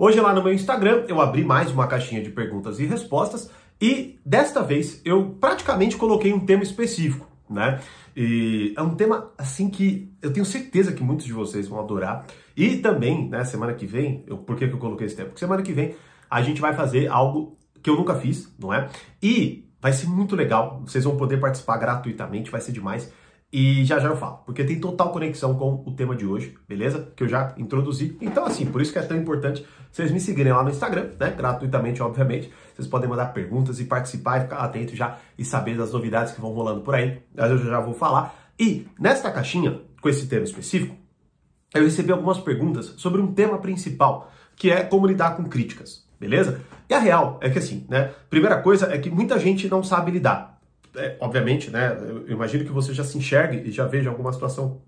Hoje lá no meu Instagram eu abri mais uma caixinha de perguntas e respostas e desta vez eu praticamente coloquei um tema específico, né? E é um tema assim que eu tenho certeza que muitos de vocês vão adorar. E também, né, semana que vem, eu, por que, que eu coloquei esse tema? Porque semana que vem a gente vai fazer algo que eu nunca fiz, não é? E vai ser muito legal, vocês vão poder participar gratuitamente, vai ser demais. E já já eu falo, porque tem total conexão com o tema de hoje, beleza? Que eu já introduzi. Então, assim, por isso que é tão importante vocês me seguirem lá no Instagram, né? Gratuitamente, obviamente. Vocês podem mandar perguntas e participar e ficar atento já e saber das novidades que vão rolando por aí. Mas eu já vou falar. E nesta caixinha, com esse tema específico, eu recebi algumas perguntas sobre um tema principal, que é como lidar com críticas, beleza? E a real é que assim, né? Primeira coisa é que muita gente não sabe lidar é, obviamente, né? Eu imagino que você já se enxergue e já veja alguma situação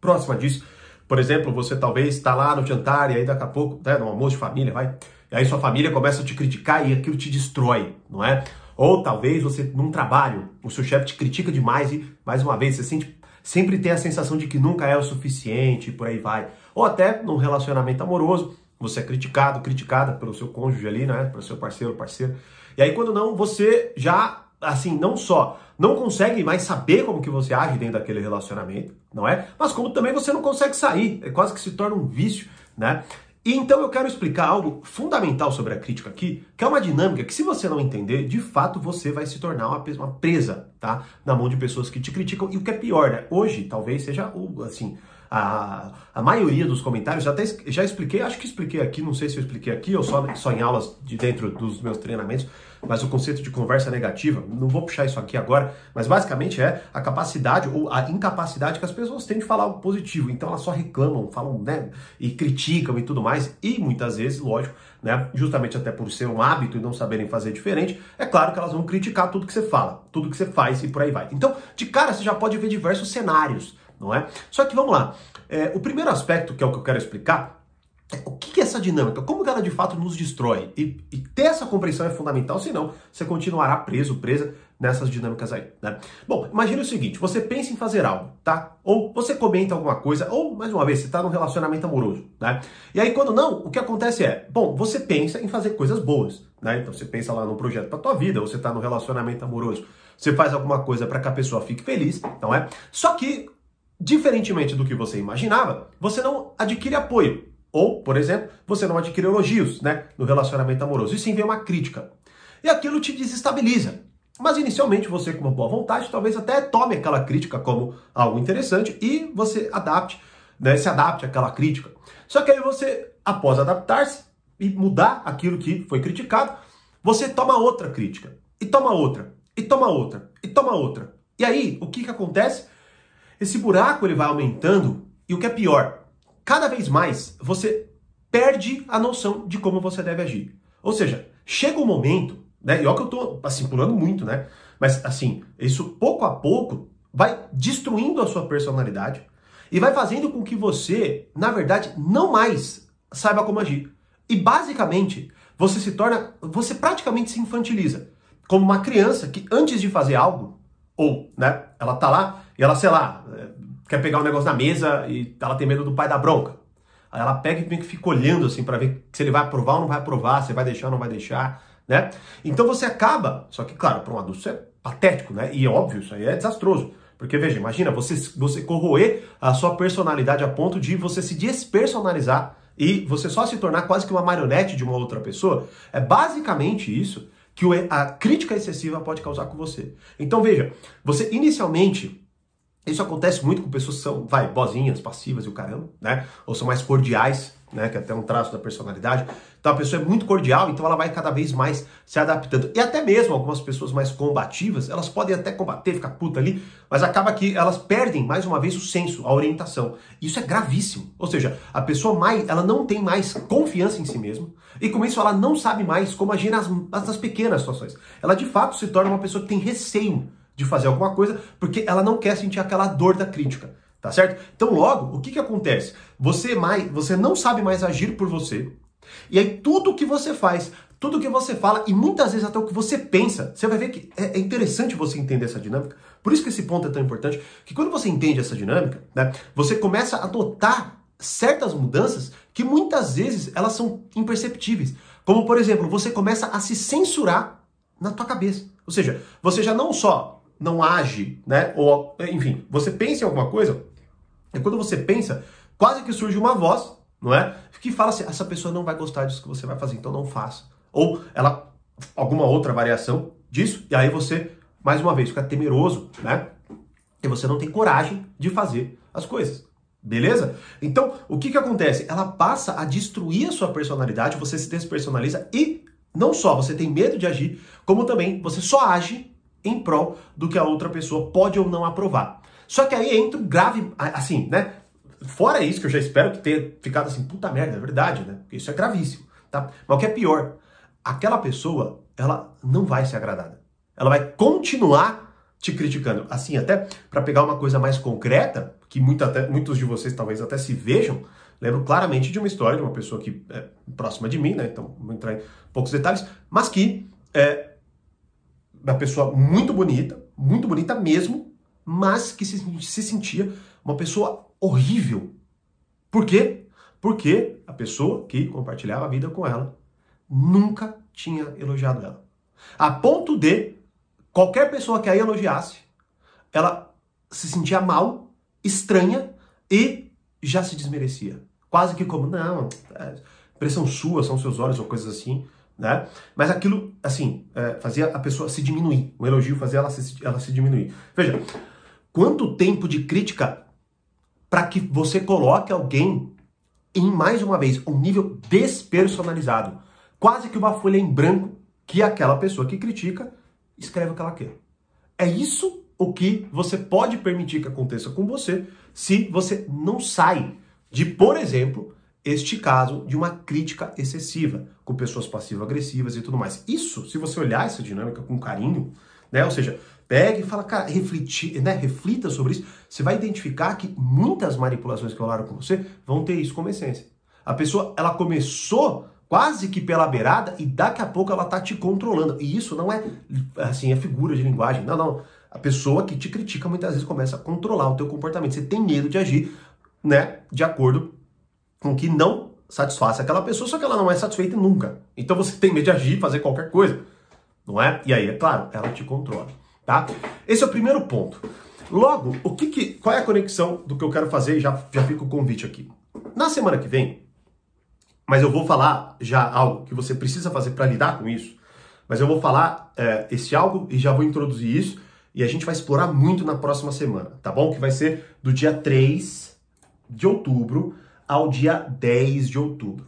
próxima disso. Por exemplo, você talvez está lá no jantar e aí daqui a pouco, né, no almoço de família, vai, e aí sua família começa a te criticar e aquilo te destrói, não é? Ou talvez você, num trabalho, o seu chefe te critica demais e, mais uma vez, você sente, sempre tem a sensação de que nunca é o suficiente e por aí vai. Ou até num relacionamento amoroso, você é criticado, criticada pelo seu cônjuge ali, né? Pelo seu parceiro, parceiro. E aí, quando não, você já assim, não só não consegue mais saber como que você age dentro daquele relacionamento, não é? Mas como também você não consegue sair, é quase que se torna um vício, né? E então eu quero explicar algo fundamental sobre a crítica aqui, que é uma dinâmica que se você não entender, de fato você vai se tornar uma, presa, tá? Na mão de pessoas que te criticam. E o que é pior, né? Hoje talvez seja o, assim, a, a maioria dos comentários, até já expliquei, acho que expliquei aqui, não sei se eu expliquei aqui ou só, só em aulas de dentro dos meus treinamentos, mas o conceito de conversa negativa, não vou puxar isso aqui agora, mas basicamente é a capacidade ou a incapacidade que as pessoas têm de falar algo positivo. Então elas só reclamam, falam, né, e criticam e tudo mais, e muitas vezes, lógico, né, justamente até por ser um hábito e não saberem fazer diferente, é claro que elas vão criticar tudo que você fala, tudo que você faz e por aí vai. Então, de cara, você já pode ver diversos cenários, não é? Só que vamos lá. É, o primeiro aspecto, que é o que eu quero explicar, o que é essa dinâmica? Como ela de fato nos destrói? E, e, ter essa compreensão é fundamental, senão você continuará preso, presa nessas dinâmicas aí, né? Bom, imagine o seguinte, você pensa em fazer algo, tá? Ou você comenta alguma coisa, ou, mais uma vez, você está num relacionamento amoroso, né? E aí, quando não, o que acontece é, bom, você pensa em fazer coisas boas, né? Então, você pensa lá num projeto para tua vida, ou você está num relacionamento amoroso, você faz alguma coisa para que a pessoa fique feliz, não é? Só que, diferentemente do que você imaginava, você não adquire apoio, ou, por exemplo, você não adquire elogios né, no relacionamento amoroso, e sim vem uma crítica. E aquilo te desestabiliza. Mas inicialmente você, com uma boa vontade, talvez até tome aquela crítica como algo interessante e você adapte, né, se adapte àquela crítica. Só que aí você, após adaptar-se e mudar aquilo que foi criticado, você toma outra crítica, e toma outra, e toma outra, e toma outra. E aí, o que, que acontece? Esse buraco ele vai aumentando, e o que é pior, cada vez mais você perde a noção de como você deve agir. Ou seja, chega um momento, né? E olha que eu tô assim pulando muito, né? Mas assim, isso pouco a pouco vai destruindo a sua personalidade e vai fazendo com que você, na verdade, não mais saiba como agir. E basicamente, você se torna, você praticamente se infantiliza, como uma criança que antes de fazer algo, ou, né, ela tá lá e ela, sei lá, quer pegar um negócio na mesa e ela tem medo do pai da bronca. Aí ela pega e meio que fica olhando assim para ver se ele vai aprovar ou não vai aprovar, se vai deixar ou não vai deixar, né? Então você acaba, só que claro, para um adulto isso é patético, né? E é óbvio, isso aí é desastroso. Porque veja, imagina você, você corroer a sua personalidade a ponto de você se despersonalizar e você só se tornar quase que uma marionete de uma outra pessoa. É basicamente isso que a crítica excessiva pode causar com você. Então veja, você inicialmente isso acontece muito com pessoas que são, vai, bozinhas, passivas e o caramba, né? Ou são mais cordiais, né? Que é até um traço da personalidade. Então a pessoa é muito cordial, então ela vai cada vez mais se adaptando. E até mesmo algumas pessoas mais combativas, elas podem até combater, ficar puta ali, mas acaba que elas perdem mais uma vez o senso, a orientação. Isso é gravíssimo. Ou seja, a pessoa mais, ela não tem mais confiança em si mesma, e com isso ela não sabe mais como agir nas, nas pequenas situações. Ela de fato se torna uma pessoa que tem receio de fazer alguma coisa, porque ela não quer sentir aquela dor da crítica, tá certo? Então, logo, o que que acontece? Você mais, você não sabe mais agir por você. E aí tudo que você faz, tudo que você fala e muitas vezes até o que você pensa, você vai ver que é, é interessante você entender essa dinâmica. Por isso que esse ponto é tão importante, que quando você entende essa dinâmica, né, você começa a adotar certas mudanças que muitas vezes elas são imperceptíveis. Como, por exemplo, você começa a se censurar na tua cabeça. Ou seja, você já não só não age, né? Ou, enfim, você pensa em alguma coisa, e quando você pensa, quase que surge uma voz, não é? Que fala assim: essa pessoa não vai gostar disso que você vai fazer, então não faça. Ou ela, alguma outra variação disso, e aí você, mais uma vez, fica temeroso, né? E você não tem coragem de fazer as coisas. Beleza? Então, o que que acontece? Ela passa a destruir a sua personalidade, você se despersonaliza e não só você tem medo de agir, como também você só age em prol do que a outra pessoa pode ou não aprovar. Só que aí entra o grave, assim, né? Fora isso, que eu já espero que tenha ficado assim, puta merda, é verdade, né? Porque isso é gravíssimo, tá? Mas o que é pior, aquela pessoa, ela não vai ser agradada. Ela vai continuar te criticando. Assim, até para pegar uma coisa mais concreta, que muita, até, muitos de vocês talvez até se vejam, lembro claramente de uma história de uma pessoa que é próxima de mim, né? Então, vou entrar em poucos detalhes, mas que é uma pessoa muito bonita, muito bonita mesmo, mas que se, se sentia uma pessoa horrível. Por quê? Porque a pessoa que compartilhava a vida com ela nunca tinha elogiado ela. A ponto de qualquer pessoa que a elogiasse, ela se sentia mal, estranha e já se desmerecia. Quase que como, não, é, pressão sua, são seus olhos ou coisas assim, né? Mas aquilo, assim, é, fazia a pessoa se diminuir. O elogio fazia ela se, ela se diminuir. Veja, quanto tempo de crítica para que você coloque alguém em, mais uma vez, um nível despersonalizado. Quase que uma folha em branco que aquela pessoa que critica escreve o que ela quer. É isso o que você pode permitir que aconteça com você se você não sai de, por exemplo, este caso de uma crítica excessiva, com pessoas passivo-agressivas e tudo mais. Isso, se você olhar essa dinâmica com carinho, né? Ou seja, pegue e fala, cara, refleti, né? reflita sobre isso, você vai identificar que muitas manipulações que rolaram com você vão ter isso como essência. A pessoa, ela começou quase que pela beirada e daqui a pouco ela tá te controlando. E isso não é assim, é figura de linguagem. Não, não. A pessoa que te critica muitas vezes começa a controlar o teu comportamento. Você tem medo de agir, né, de acordo com que não satisfaça aquela pessoa, só que ela não é satisfeita nunca. Então você tem medo de agir, fazer qualquer coisa, não é? E aí, é claro, ela te controla, tá? Esse é o primeiro ponto. Logo, o que, que qual é a conexão do que eu quero fazer? Já já fica o convite aqui. Na semana que vem, mas eu vou falar já algo que você precisa fazer para lidar com isso. Mas eu vou falar é, esse algo e já vou introduzir isso e a gente vai explorar muito na próxima semana, tá bom? Que vai ser do dia 3 de outubro ao dia 10 de outubro.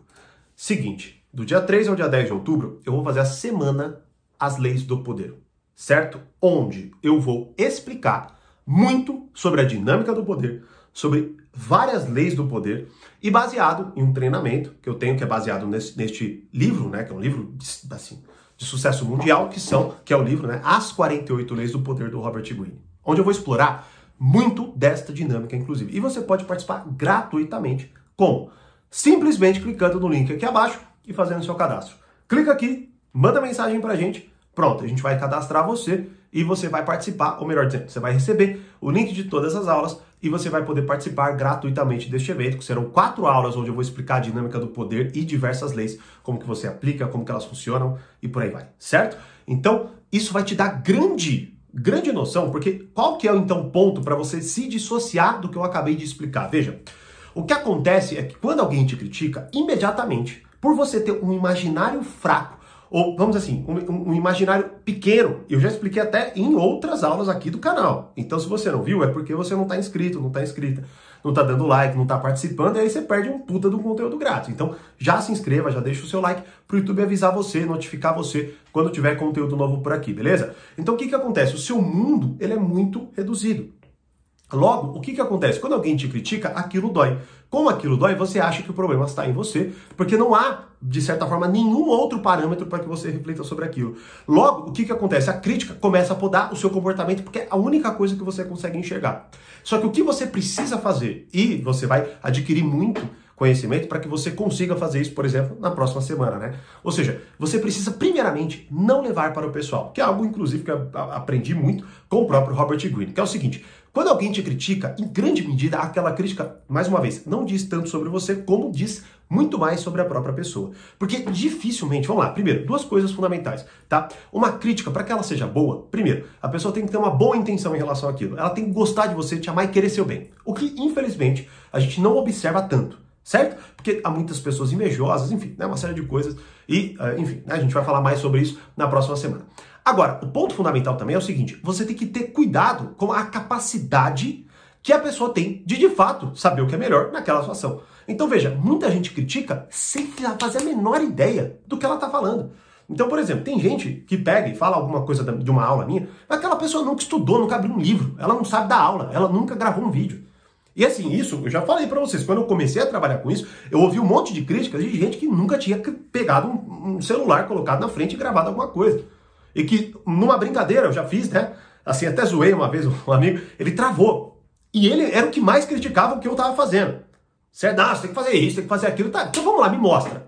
Seguinte, do dia 3 ao dia 10 de outubro, eu vou fazer a semana As Leis do Poder, certo? Onde eu vou explicar muito sobre a dinâmica do poder, sobre várias leis do poder e baseado em um treinamento que eu tenho que é baseado nesse, neste livro, né, que é um livro de, assim, de sucesso mundial, que são, que é o livro, né, As 48 Leis do Poder do Robert Greene, onde eu vou explorar muito desta dinâmica inclusive. E você pode participar gratuitamente com simplesmente clicando no link aqui abaixo e fazendo seu cadastro. Clica aqui, manda mensagem pra gente, pronto, a gente vai cadastrar você e você vai participar, ou melhor dizendo, você vai receber o link de todas as aulas e você vai poder participar gratuitamente deste evento, que serão quatro aulas onde eu vou explicar a dinâmica do poder e diversas leis, como que você aplica, como que elas funcionam e por aí vai, certo? Então, isso vai te dar grande, grande noção, porque qual que é então o ponto para você se dissociar do que eu acabei de explicar? Veja, o que acontece é que quando alguém te critica, imediatamente, por você ter um imaginário fraco ou vamos assim, um, um, imaginário pequeno. Eu já expliquei até em outras aulas aqui do canal. Então, se você não viu, é porque você não está inscrito, não está inscrita, não está dando like, não está participando, e aí você perde um puta do conteúdo grátis. Então, já se inscreva, já deixa o seu like para o YouTube avisar você, notificar você quando tiver conteúdo novo por aqui, beleza? Então, o que que acontece? O seu mundo, ele é muito reduzido. Logo, o que, que acontece? Quando alguém te critica, aquilo dói. Como aquilo dói, você acha que o problema está em você, porque não há, de certa forma, nenhum outro parâmetro para que você reflita sobre aquilo. Logo, o que, que acontece? A crítica começa a podar o seu comportamento, porque é a única coisa que você consegue enxergar. Só que o que você precisa fazer, e você vai adquirir muito conhecimento para que você consiga fazer isso, por exemplo, na próxima semana, né? Ou seja, você precisa primeiramente não levar para o pessoal, que é algo inclusive que eu aprendi muito com o próprio Robert Greene, que é o seguinte: Quando alguém te critica, em grande medida, aquela crítica, mais uma vez, não diz tanto sobre você, como diz muito mais sobre a própria pessoa. Porque dificilmente, vamos lá, primeiro, duas coisas fundamentais, tá? Uma crítica, para que ela seja boa, primeiro, a pessoa tem que ter uma boa intenção em relação àquilo. Ela tem que gostar de você, te amar e querer seu bem. O que, infelizmente, a gente não observa tanto certo? Porque há muitas pessoas invejosas, enfim, né, uma série de coisas. E, uh, enfim, né, a gente vai falar mais sobre isso na próxima semana. Agora, o ponto fundamental também é o seguinte: você tem que ter cuidado com a capacidade que a pessoa tem de, de fato, saber o que é melhor naquela situação. Então, veja, muita gente critica sem fazer a menor ideia do que ela está falando. Então, por exemplo, tem gente que pega e fala alguma coisa de uma aula minha, mas aquela pessoa nunca estudou, nunca abriu um livro, ela não sabe da aula, ela nunca gravou um vídeo. E assim, isso, eu já falei para vocês, quando eu comecei a trabalhar com isso, eu ouvi um monte de críticas de gente que nunca tinha pegado um, um celular, colocado na frente e gravado alguma coisa. E que, numa brincadeira, eu já fiz, né? Assim, até zoei uma vez um amigo, ele travou. E ele era o que mais criticava o que eu tava fazendo. Certo? Ah, você tem que fazer isso, tem que fazer aquilo. Tá, então vamos lá, me mostra.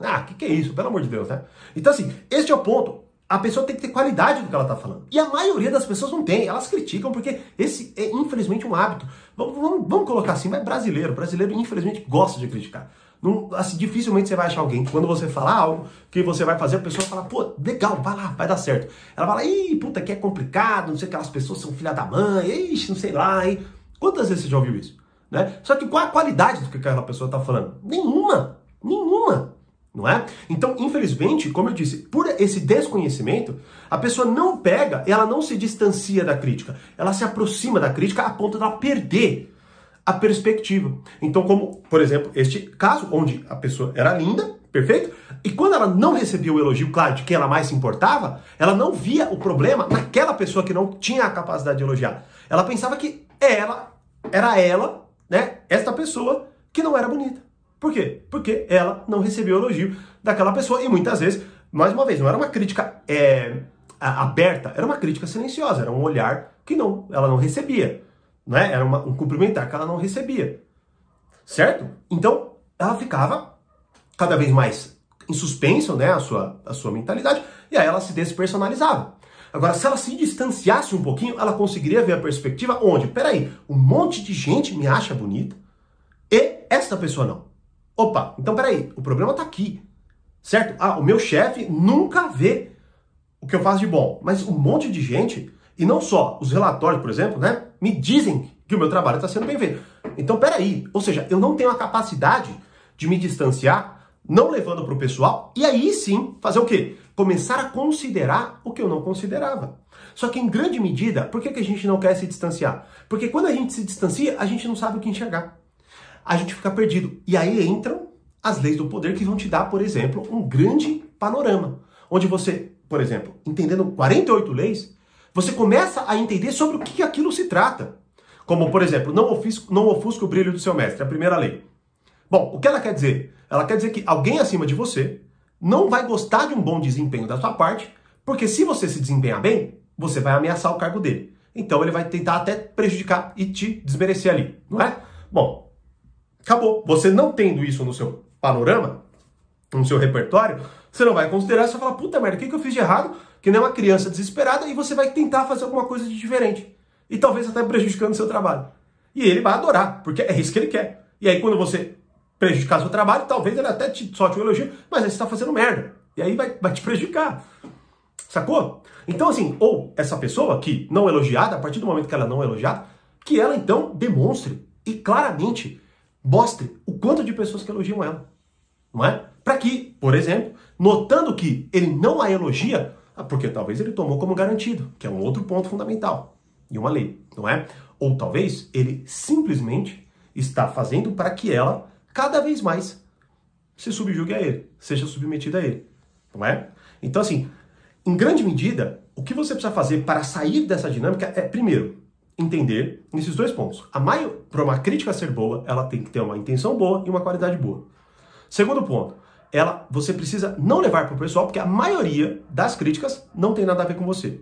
Ah, o que, que é isso? Pelo amor de Deus, né? Então, assim, este é o ponto a pessoa tem que ter qualidade do que ela está falando. E a maioria das pessoas não tem, elas criticam porque esse é infelizmente um hábito. Vamos, vamos, vamos colocar assim, mas brasileiro, brasileiro infelizmente gosta de criticar. Não, assim, dificilmente você vai achar alguém que quando você falar algo que você vai fazer, a pessoa fala, pô, legal, vai lá, vai dar certo. Ela fala, ih, puta, que é complicado, não sei, aquelas pessoas são filha da mãe, ixi, não sei lá, hein. Quantas vezes você já ouviu isso? Né? Só que qual a qualidade do que aquela pessoa está falando? Nenhuma, nenhuma não é? Então, infelizmente, como eu disse, por esse desconhecimento, a pessoa não pega, ela não se distancia da crítica, ela se aproxima da crítica a ponto de ela perder a perspectiva. Então, como, por exemplo, este caso onde a pessoa era linda, perfeito? E quando ela não recebia o elogio, claro, de quem ela mais se importava, ela não via o problema naquela pessoa que não tinha a capacidade de elogiar. Ela pensava que ela era ela, né, esta pessoa que não era bonita. Por quê? Porque ela não recebeu elogio daquela pessoa e muitas vezes, mais uma vez, não era uma crítica é, aberta, era uma crítica silenciosa, era um olhar que não, ela não recebia, né? Era uma, um cumprimentar que ela não recebia, certo? Então ela ficava cada vez mais em suspenso, né, a sua, a sua mentalidade, e aí ela se despersonalizava. Agora, se ela se distanciasse um pouquinho, ela conseguiria ver a perspectiva onde, peraí, um monte de gente me acha bonita e esta pessoa não. Opa, então peraí, o problema tá aqui, certo? Ah, o meu chefe nunca vê o que eu faço de bom, mas um monte de gente, e não só os relatórios, por exemplo, né, me dizem que o meu trabalho está sendo bem feito. Então peraí, ou seja, eu não tenho a capacidade de me distanciar, não levando para o pessoal, e aí sim fazer o quê? Começar a considerar o que eu não considerava. Só que em grande medida, por que, que a gente não quer se distanciar? Porque quando a gente se distancia, a gente não sabe o que enxergar a gente fica perdido. E aí entram as leis do poder que vão te dar, por exemplo, um grande panorama. Onde você, por exemplo, entendendo 48 leis, você começa a entender sobre o que aquilo se trata. Como, por exemplo, não ofusca, não ofusca o brilho do seu mestre, a primeira lei. Bom, o que ela quer dizer? Ela quer dizer que alguém acima de você não vai gostar de um bom desempenho da sua parte, porque se você se desempenhar bem, você vai ameaçar o cargo dele. Então ele vai tentar até prejudicar e te desmerecer ali, não é? Bom, Acabou. Você não tendo isso no seu panorama, no seu repertório, você não vai considerar, você vai falar, puta merda, o que, que eu fiz de errado? Que nem uma criança desesperada e você vai tentar fazer alguma coisa de diferente. E talvez até prejudicando o seu trabalho. E ele vai adorar, porque é isso que ele quer. E aí quando você prejudicar seu trabalho, talvez ele até te solte um elogio, mas aí você está fazendo merda. E aí vai, vai te prejudicar. Sacou? Então, assim, ou essa pessoa que não é elogiada, a partir do momento que ela não é elogiada, que ela então demonstre e claramente mostre o quanto de pessoas que elogiam ela. Não é? Para que, por exemplo, notando que ele não a elogia, porque talvez ele tomou como garantido, que é um outro ponto fundamental e uma lei, não é? Ou talvez ele simplesmente está fazendo para que ela cada vez mais se subjugue a ele, seja submetida a ele, não é? Então assim, em grande medida, o que você precisa fazer para sair dessa dinâmica é primeiro entender nesses dois pontos. A maior, para uma crítica ser boa, ela tem que ter uma intenção boa e uma qualidade boa. Segundo ponto, ela, você precisa não levar para o pessoal, porque a maioria das críticas não tem nada a ver com você.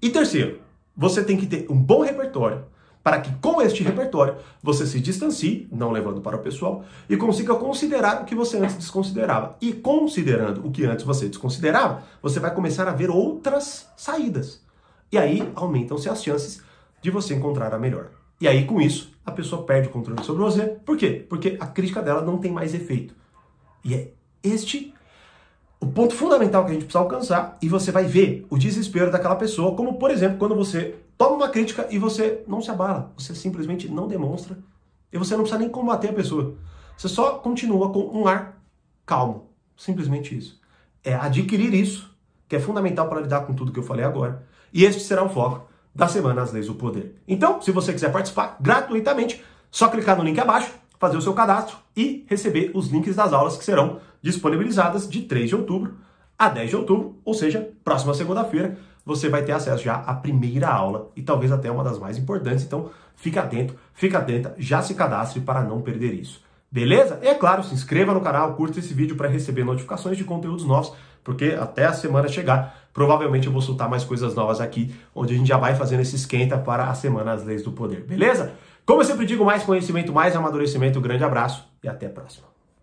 E terceiro, você tem que ter um bom repertório para que com este repertório você se distancie, não levando para o pessoal, e consiga considerar o que você antes desconsiderava. E considerando o que antes você desconsiderava, você vai começar a ver outras saídas. E aí aumentam-se as chances de você encontrar a melhor. E aí, com isso, a pessoa perde o controle sobre você. Por quê? Porque a crítica dela não tem mais efeito. E é este o ponto fundamental que a gente precisa alcançar e você vai ver o desespero daquela pessoa, como por exemplo, quando você toma uma crítica e você não se abala, você simplesmente não demonstra e você não precisa nem combater a pessoa. Você só continua com um ar calmo, simplesmente isso. É adquirir isso, que é fundamental para lidar com tudo que eu falei agora. E este será o foco da Semana As Leis do Poder. Então, se você quiser participar gratuitamente, só clicar no link abaixo, fazer o seu cadastro e receber os links das aulas que serão disponibilizadas de 3 de outubro a 10 de outubro, ou seja, próxima segunda-feira, você vai ter acesso já à primeira aula e talvez até uma das mais importantes. Então, fica atento, fica atenta, já se cadastre para não perder isso. Beleza? E é claro, se inscreva no canal, curta esse vídeo para receber notificações de conteúdos novos, porque até a semana chegar, provavelmente eu vou soltar mais coisas novas aqui, onde a gente já vai fazendo esse esquenta para a Semana das Leis do Poder. Beleza? Como eu sempre digo, mais conhecimento, mais amadurecimento. Um grande abraço e até a próxima.